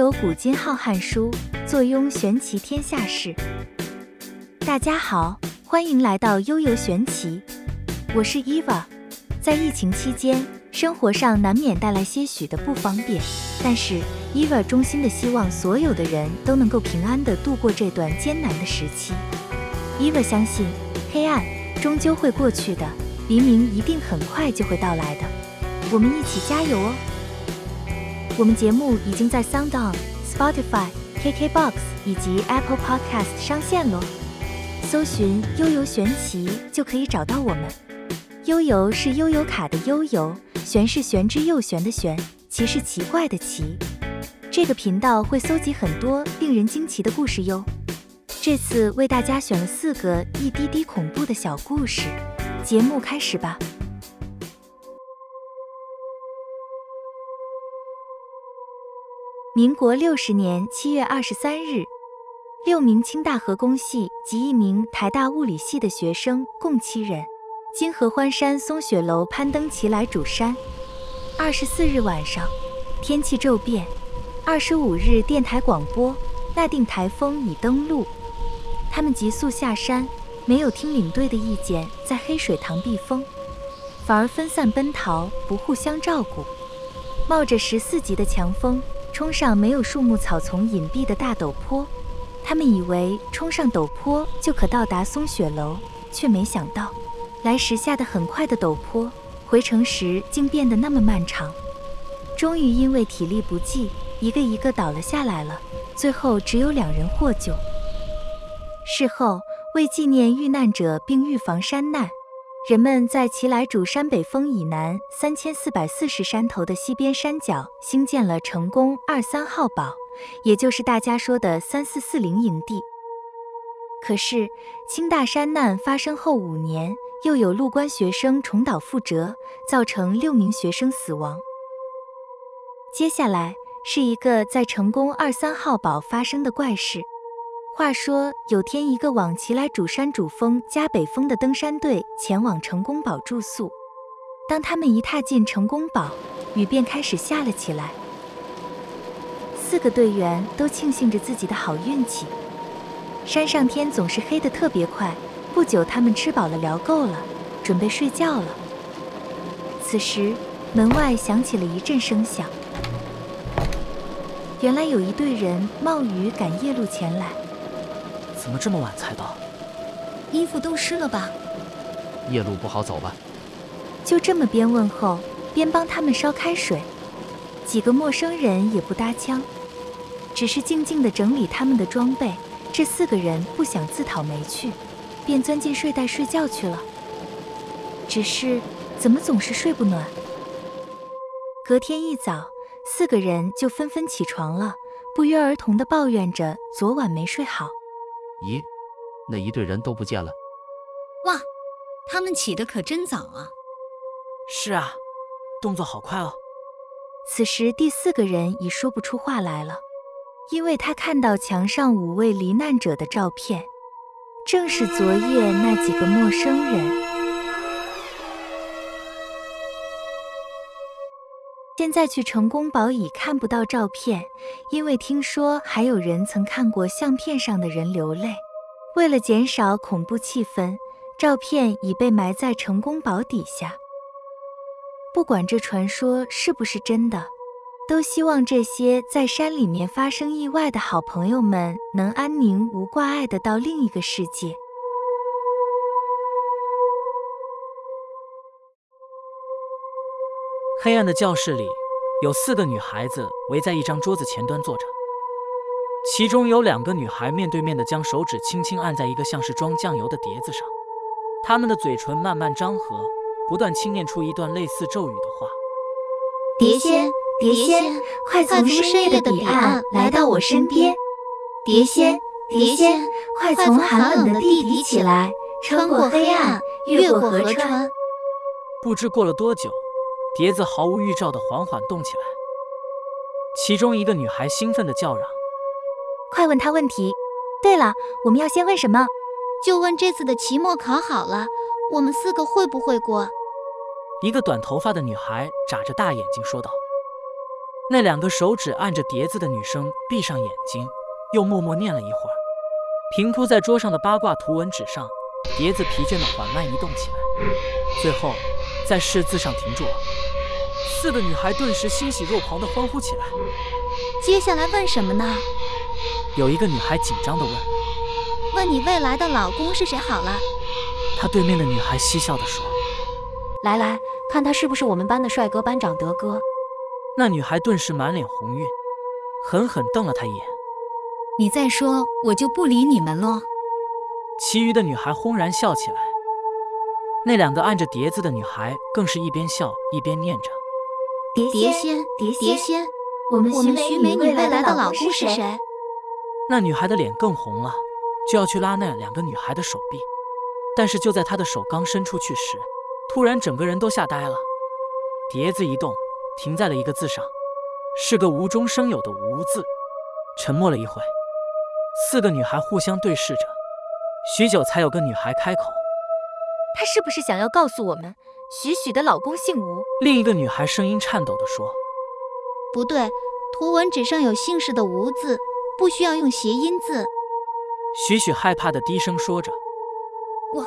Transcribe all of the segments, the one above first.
有古今浩瀚书，坐拥玄奇天下事。大家好，欢迎来到悠悠玄奇，我是 Eva。在疫情期间，生活上难免带来些许的不方便，但是 Eva 衷心的希望所有的人都能够平安的度过这段艰难的时期。Eva 相信，黑暗终究会过去的，黎明一定很快就会到来的。我们一起加油哦！我们节目已经在 SoundOn、Spotify、KKBox 以及 Apple Podcast 上线喽，搜寻“悠游玄奇”就可以找到我们。悠游是悠游卡的悠游，玄是玄之又玄的玄，奇是奇怪的奇。这个频道会搜集很多令人惊奇的故事哟。这次为大家选了四个一滴滴恐怖的小故事，节目开始吧。民国六十年七月二十三日，六名清大核工系及一名台大物理系的学生共七人，经合欢山松雪楼攀登奇来主山。二十四日晚上，天气骤变。二十五日电台广播，那定台风已登陆。他们急速下山，没有听领队的意见，在黑水塘避风，反而分散奔逃，不互相照顾，冒着十四级的强风。冲上没有树木草丛隐蔽的大陡坡，他们以为冲上陡坡就可到达松雪楼，却没想到，来时下的很快的陡坡，回程时竟变得那么漫长。终于因为体力不济，一个一个倒了下来了，最后只有两人获救。事后为纪念遇难者并预防山难。人们在奇来主山北峰以南三千四百四十山头的西边山脚兴建了成功二三号堡，也就是大家说的三四四零营地。可是清大山难发生后五年，又有陆关学生重蹈覆辙，造成六名学生死亡。接下来是一个在成功二三号堡发生的怪事。话说有天，一个往奇来主山主峰加北峰的登山队前往成功堡住宿。当他们一踏进成功堡，雨便开始下了起来。四个队员都庆幸着自己的好运气。山上天总是黑得特别快。不久，他们吃饱了聊够了，准备睡觉了。此时，门外响起了一阵声响。原来有一队人冒雨赶夜路前来。怎么这么晚才到？衣服都湿了吧？夜路不好走吧？就这么边问候边帮他们烧开水。几个陌生人也不搭腔，只是静静地整理他们的装备。这四个人不想自讨没趣，便钻进睡袋睡觉去了。只是怎么总是睡不暖？隔天一早，四个人就纷纷起床了，不约而同地抱怨着昨晚没睡好。咦，那一队人都不见了！哇，他们起得可真早啊！是啊，动作好快哦。此时第四个人已说不出话来了，因为他看到墙上五位罹难者的照片，正是昨夜那几个陌生人。现在去成功堡已看不到照片，因为听说还有人曾看过相片上的人流泪。为了减少恐怖气氛，照片已被埋在成功堡底下。不管这传说是不是真的，都希望这些在山里面发生意外的好朋友们能安宁无挂碍的到另一个世界。黑暗的教室里，有四个女孩子围在一张桌子前端坐着。其中有两个女孩面对面的将手指轻轻按在一个像是装酱油的碟子上，她们的嘴唇慢慢张合，不断轻念出一段类似咒语的话：“碟仙，碟仙，快从深夜的彼岸来到我身边！碟仙，碟仙，快从寒冷的地底起来，穿过黑暗，越过河川！”不知过了多久。碟子毫无预兆地缓缓动起来，其中一个女孩兴奋地叫嚷：“快问他问题！对了，我们要先问什么？就问这次的期末考好了，我们四个会不会过？”一个短头发的女孩眨着大眼睛说道：“那两个手指按着碟子的女生闭上眼睛，又默默念了一会儿。平铺在桌上的八卦图文纸上，碟子疲倦地缓慢移动起来，最后在“是”字上停住了。四个女孩顿时欣喜若狂地欢呼起来。接下来问什么呢？有一个女孩紧张地问：“问你未来的老公是谁好了。”她对面的女孩嬉笑地说：“来来看他是不是我们班的帅哥班长德哥。”那女孩顿时满脸红晕，狠狠瞪了他一眼。你再说，我就不理你们喽。其余的女孩轰然笑起来。那两个按着碟子的女孩更是一边笑一边念着：“碟碟仙，碟仙，我们我们徐美女未来的老公是是谁？”那女孩的脸更红了，就要去拉那两个女孩的手臂，但是就在她的手刚伸出去时，突然整个人都吓呆了。碟子一动，停在了一个字上，是个无中生有的“无”字。沉默了一会，四个女孩互相对视着，许久才有个女孩开口：“她是不是想要告诉我们，许许的老公姓吴？”另一个女孩声音颤抖地说：“不对，图文纸上有姓氏的‘吴’字，不需要用谐音字。”许许害怕的低声说着：“我，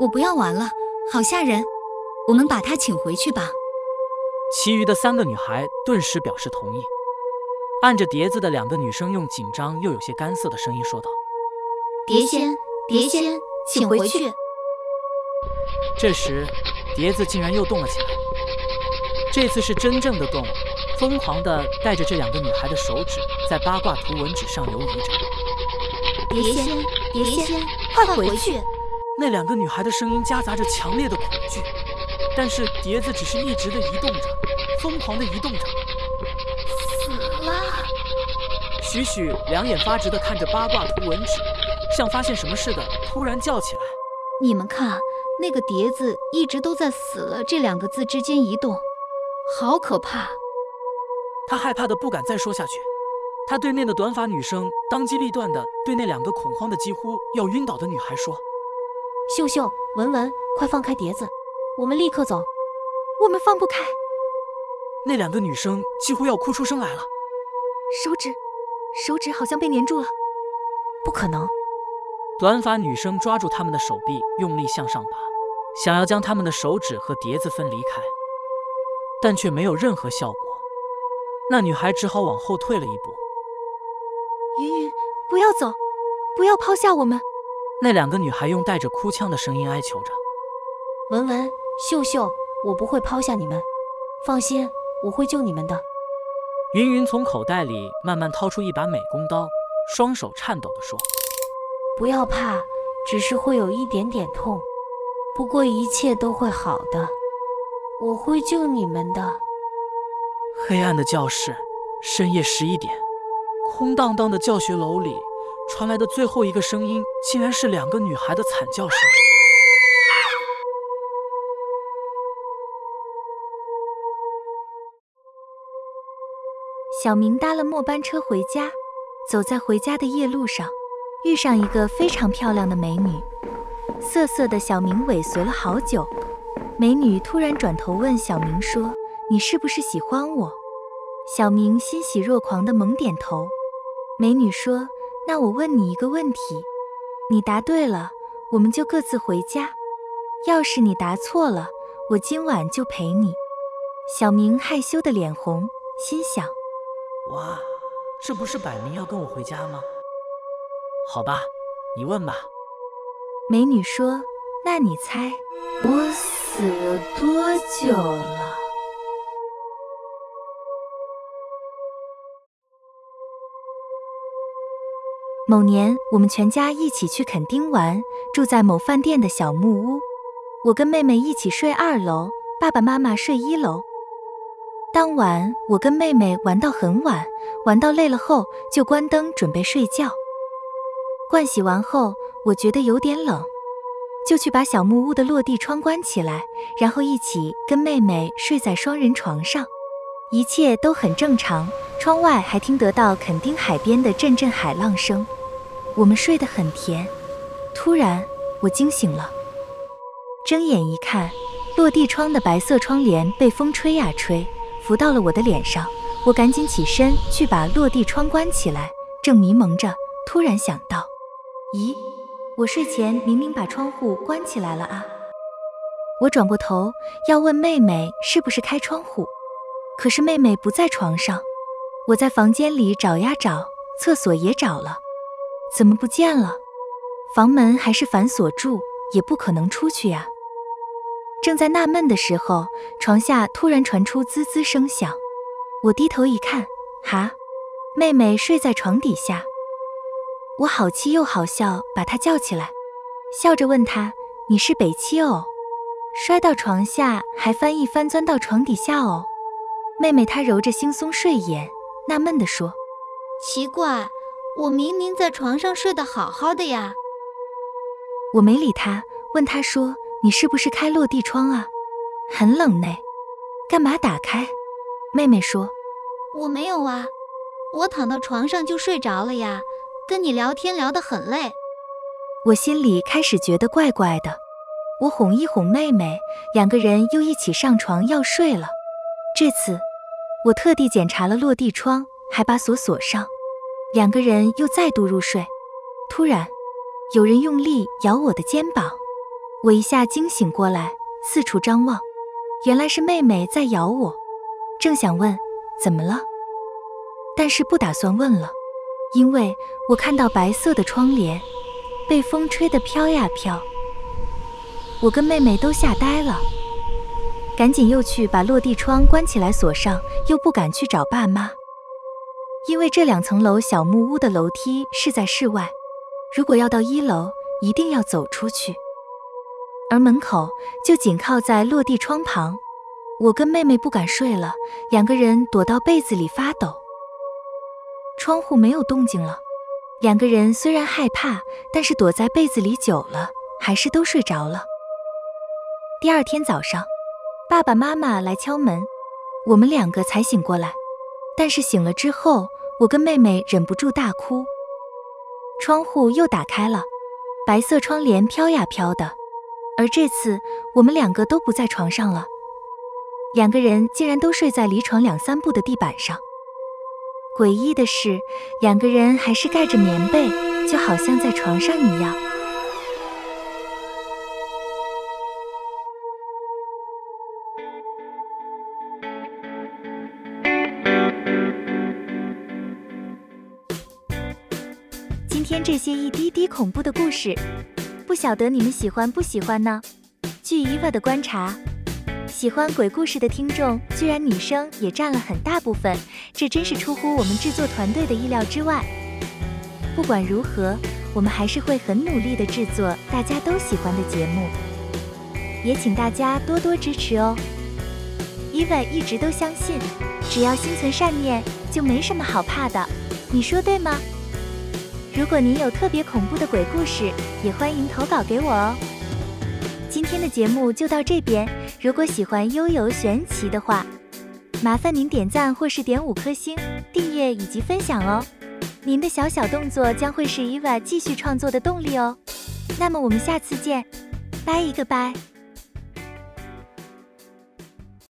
我不要玩了，好吓人，我们把她请回去吧。”其余的三个女孩顿时表示同意。按着碟子的两个女生用紧张又有些干涩的声音说道：“碟仙，碟仙，请回去。”这时，碟子竟然又动了起来，这次是真正的动，疯狂的带着这两个女孩的手指在八卦图文纸上游移着。碟仙，碟仙，快回去！那两个女孩的声音夹杂着强烈的恐惧，但是碟子只是一直的移动着，疯狂的移动着。死了！许许两眼发直的看着八卦图文纸，像发现什么似的，突然叫起来：“你们看，那个碟子一直都在‘死了’这两个字之间移动，好可怕！”他害怕的不敢再说下去。他对面的短发女生当机立断的对那两个恐慌的几乎要晕倒的女孩说：“秀秀、文文，快放开碟子，我们立刻走。”我们放不开。那两个女生几乎要哭出声来了。手指，手指好像被粘住了。不可能！短发女生抓住他们的手臂，用力向上拔，想要将他们的手指和碟子分离开，但却没有任何效果。那女孩只好往后退了一步。云云，不要走，不要抛下我们！那两个女孩用带着哭腔的声音哀求着。文文、秀秀，我不会抛下你们，放心。我会救你们的。云云从口袋里慢慢掏出一把美工刀，双手颤抖地说：“不要怕，只是会有一点点痛，不过一切都会好的。我会救你们的。”黑暗的教室，深夜十一点，空荡荡的教学楼里传来的最后一个声音，竟然是两个女孩的惨叫声。小明搭了末班车回家，走在回家的夜路上，遇上一个非常漂亮的美女。涩涩的小明尾随了好久，美女突然转头问小明说：“你是不是喜欢我？”小明欣喜若狂的猛点头。美女说：“那我问你一个问题，你答对了，我们就各自回家；要是你答错了，我今晚就陪你。”小明害羞的脸红，心想。哇，这不是摆明要跟我回家吗？好吧，你问吧。美女说：“那你猜，我死了多久了？”某年，我们全家一起去垦丁玩，住在某饭店的小木屋。我跟妹妹一起睡二楼，爸爸妈妈睡一楼。当晚，我跟妹妹玩到很晚，玩到累了后就关灯准备睡觉。盥洗完后，我觉得有点冷，就去把小木屋的落地窗关起来，然后一起跟妹妹睡在双人床上，一切都很正常。窗外还听得到垦丁海边的阵阵海浪声，我们睡得很甜。突然，我惊醒了，睁眼一看，落地窗的白色窗帘被风吹呀吹。浮到了我的脸上，我赶紧起身去把落地窗关起来，正迷蒙着，突然想到，咦，我睡前明明把窗户关起来了啊！我转过头要问妹妹是不是开窗户，可是妹妹不在床上。我在房间里找呀找，厕所也找了，怎么不见了？房门还是反锁住，也不可能出去呀。正在纳闷的时候，床下突然传出滋滋声响。我低头一看，哈，妹妹睡在床底下。我好气又好笑，把她叫起来，笑着问她：“你是北七哦？摔到床下还翻一翻钻到床底下哦？”妹妹她揉着惺忪睡眼，纳闷地说：“奇怪，我明明在床上睡得好好的呀。”我没理她，问她说。你是不是开落地窗啊？很冷呢，干嘛打开？妹妹说：“我没有啊，我躺到床上就睡着了呀。跟你聊天聊得很累。”我心里开始觉得怪怪的。我哄一哄妹妹，两个人又一起上床要睡了。这次我特地检查了落地窗，还把锁锁上。两个人又再度入睡。突然，有人用力咬我的肩膀。我一下惊醒过来，四处张望，原来是妹妹在咬我。正想问怎么了，但是不打算问了，因为我看到白色的窗帘被风吹得飘呀飘。我跟妹妹都吓呆了，赶紧又去把落地窗关起来锁上，又不敢去找爸妈，因为这两层楼小木屋的楼梯是在室外，如果要到一楼，一定要走出去。而门口就紧靠在落地窗旁，我跟妹妹不敢睡了，两个人躲到被子里发抖。窗户没有动静了，两个人虽然害怕，但是躲在被子里久了，还是都睡着了。第二天早上，爸爸妈妈来敲门，我们两个才醒过来。但是醒了之后，我跟妹妹忍不住大哭。窗户又打开了，白色窗帘飘呀飘的。而这次我们两个都不在床上了，两个人竟然都睡在离床两三步的地板上。诡异的是，两个人还是盖着棉被，就好像在床上一样。今天这些一滴滴恐怖的故事。不晓得你们喜欢不喜欢呢？据伊娃的观察，喜欢鬼故事的听众居然女生也占了很大部分，这真是出乎我们制作团队的意料之外。不管如何，我们还是会很努力的制作大家都喜欢的节目，也请大家多多支持哦。伊娃一直都相信，只要心存善念，就没什么好怕的，你说对吗？如果您有特别恐怖的鬼故事，也欢迎投稿给我哦。今天的节目就到这边，如果喜欢悠游玄奇的话，麻烦您点赞或是点五颗星、订阅以及分享哦。您的小小动作将会是 Eva 继续创作的动力哦。那么我们下次见，拜一个拜。